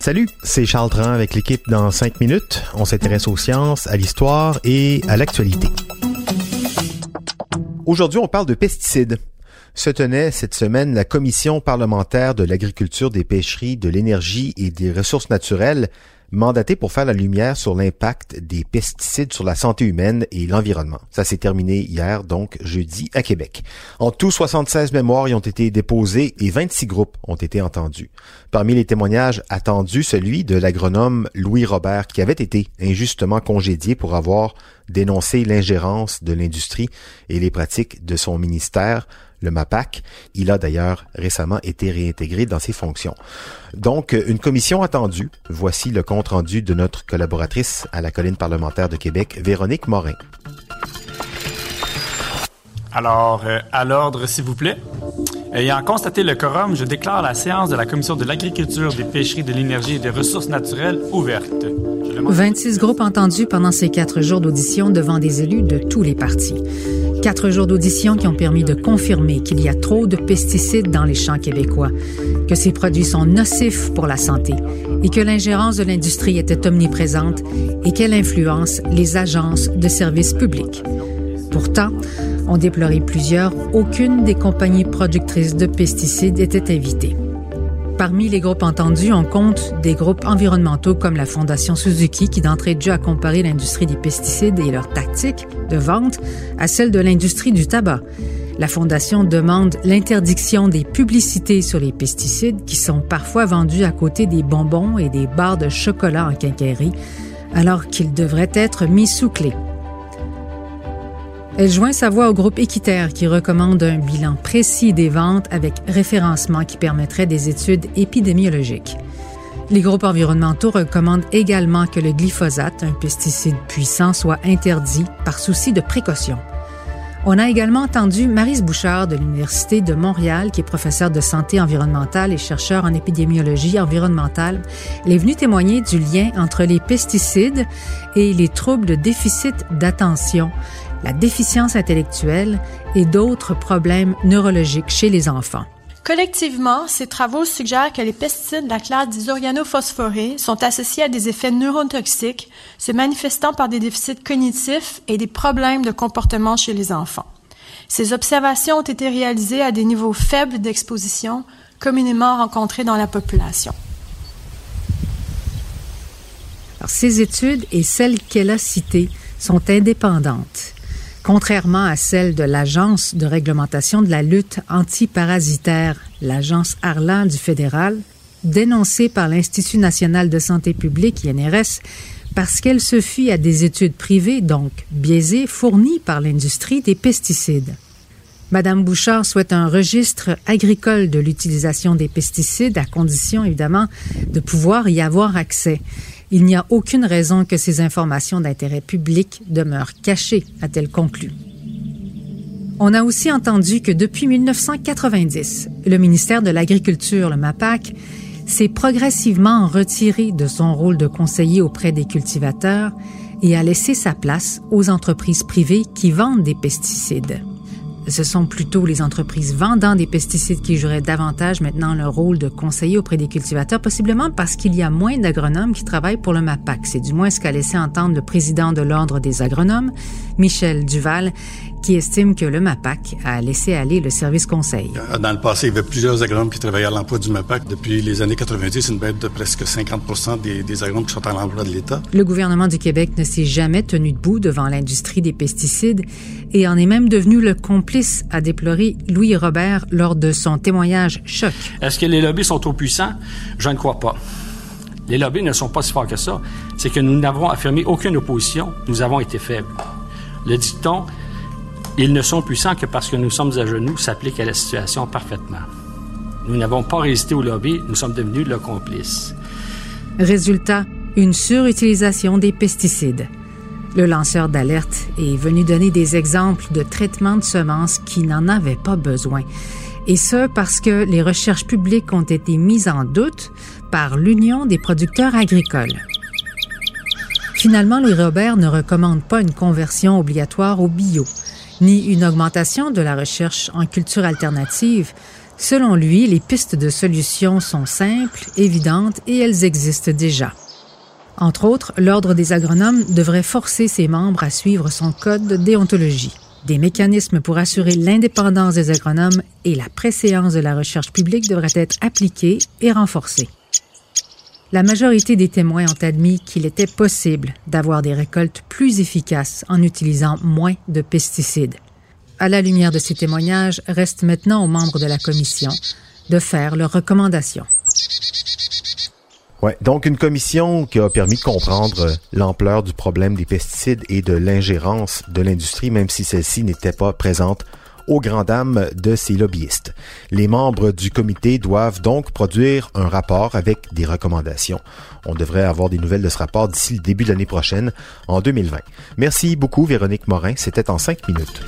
Salut, c'est Charles Tran avec l'équipe dans 5 minutes. On s'intéresse aux sciences, à l'histoire et à l'actualité. Aujourd'hui, on parle de pesticides. Se tenait cette semaine la commission parlementaire de l'agriculture, des pêcheries, de l'énergie et des ressources naturelles mandaté pour faire la lumière sur l'impact des pesticides sur la santé humaine et l'environnement. Ça s'est terminé hier, donc jeudi, à Québec. En tout, 76 mémoires y ont été déposées et 26 groupes ont été entendus. Parmi les témoignages attendus, celui de l'agronome Louis Robert, qui avait été injustement congédié pour avoir dénoncé l'ingérence de l'industrie et les pratiques de son ministère le MAPAC. Il a d'ailleurs récemment été réintégré dans ses fonctions. Donc, une commission attendue. Voici le compte rendu de notre collaboratrice à la colline parlementaire de Québec, Véronique Morin. Alors, euh, à l'ordre, s'il vous plaît. Ayant constaté le quorum, je déclare la séance de la Commission de l'agriculture, des pêcheries, de l'énergie et des ressources naturelles ouverte. 26 groupes entendus pendant ces quatre jours d'audition devant des élus de tous les partis. Quatre jours d'audition qui ont permis de confirmer qu'il y a trop de pesticides dans les champs québécois, que ces produits sont nocifs pour la santé et que l'ingérence de l'industrie était omniprésente et qu'elle influence les agences de services publics. Pourtant, on déplorait plusieurs, aucune des compagnies productrices de pesticides était invitée. Parmi les groupes entendus, on compte des groupes environnementaux comme la Fondation Suzuki qui d'entrée de jeu a comparé l'industrie des pesticides et leurs tactiques de vente à celle de l'industrie du tabac. La Fondation demande l'interdiction des publicités sur les pesticides qui sont parfois vendus à côté des bonbons et des barres de chocolat en quincaillerie alors qu'ils devraient être mis sous clé. Elle joint sa voix au groupe Équiterre qui recommande un bilan précis des ventes avec référencement qui permettrait des études épidémiologiques. Les groupes environnementaux recommandent également que le glyphosate, un pesticide puissant, soit interdit par souci de précaution. On a également entendu Marise Bouchard de l'Université de Montréal, qui est professeure de santé environnementale et chercheur en épidémiologie environnementale. Elle est venue témoigner du lien entre les pesticides et les troubles de déficit d'attention la déficience intellectuelle et d'autres problèmes neurologiques chez les enfants. Collectivement, ces travaux suggèrent que les pesticides de la classe des organophosphorés sont associés à des effets neurotoxiques se manifestant par des déficits cognitifs et des problèmes de comportement chez les enfants. Ces observations ont été réalisées à des niveaux faibles d'exposition communément rencontrés dans la population. ces études et celles qu'elle a citées sont indépendantes contrairement à celle de l'Agence de réglementation de la lutte antiparasitaire, l'Agence Arlan du fédéral, dénoncée par l'Institut national de santé publique, INRS, parce qu'elle se fie à des études privées, donc biaisées, fournies par l'industrie des pesticides. Madame Bouchard souhaite un registre agricole de l'utilisation des pesticides à condition, évidemment, de pouvoir y avoir accès. Il n'y a aucune raison que ces informations d'intérêt public demeurent cachées, a-t-elle conclu. On a aussi entendu que depuis 1990, le ministère de l'Agriculture, le MAPAC, s'est progressivement retiré de son rôle de conseiller auprès des cultivateurs et a laissé sa place aux entreprises privées qui vendent des pesticides ce sont plutôt les entreprises vendant des pesticides qui joueraient davantage maintenant le rôle de conseiller auprès des cultivateurs, possiblement parce qu'il y a moins d'agronomes qui travaillent pour le MAPAC. C'est du moins ce qu'a laissé entendre le président de l'Ordre des agronomes, Michel Duval, qui estime que le MAPAC a laissé aller le service conseil. Euh, dans le passé, il y avait plusieurs agronomes qui travaillaient à l'emploi du MAPAC. Depuis les années 90, une baisse de presque 50 des, des agronomes qui sont à l'emploi de l'État. Le gouvernement du Québec ne s'est jamais tenu debout devant l'industrie des pesticides et en est même devenu le complice, a déploré Louis Robert lors de son témoignage choc. Est-ce que les lobbies sont trop puissants? Je ne crois pas. Les lobbies ne sont pas si forts que ça. C'est que nous n'avons affirmé aucune opposition. Nous avons été faibles. Le dicton ils ne sont puissants que parce que nous sommes à genoux s'applique à la situation parfaitement. Nous n'avons pas résisté au lobby, nous sommes devenus le complice. Résultat, une surutilisation des pesticides. Le lanceur d'alerte est venu donner des exemples de traitements de semences qui n'en avaient pas besoin. Et ce parce que les recherches publiques ont été mises en doute par l'Union des producteurs agricoles. Finalement, Louis Robert ne recommande pas une conversion obligatoire au bio, ni une augmentation de la recherche en culture alternative. Selon lui, les pistes de solutions sont simples, évidentes et elles existent déjà. Entre autres, l'Ordre des agronomes devrait forcer ses membres à suivre son code de déontologie. Des mécanismes pour assurer l'indépendance des agronomes et la préséance de la recherche publique devraient être appliqués et renforcés. La majorité des témoins ont admis qu'il était possible d'avoir des récoltes plus efficaces en utilisant moins de pesticides. À la lumière de ces témoignages, reste maintenant aux membres de la commission de faire leurs recommandations. Ouais, donc une commission qui a permis de comprendre l'ampleur du problème des pesticides et de l'ingérence de l'industrie, même si celle-ci n'était pas présente aux grandes dames de ces lobbyistes. Les membres du comité doivent donc produire un rapport avec des recommandations. On devrait avoir des nouvelles de ce rapport d'ici le début de l'année prochaine, en 2020. Merci beaucoup, Véronique Morin. C'était en cinq minutes.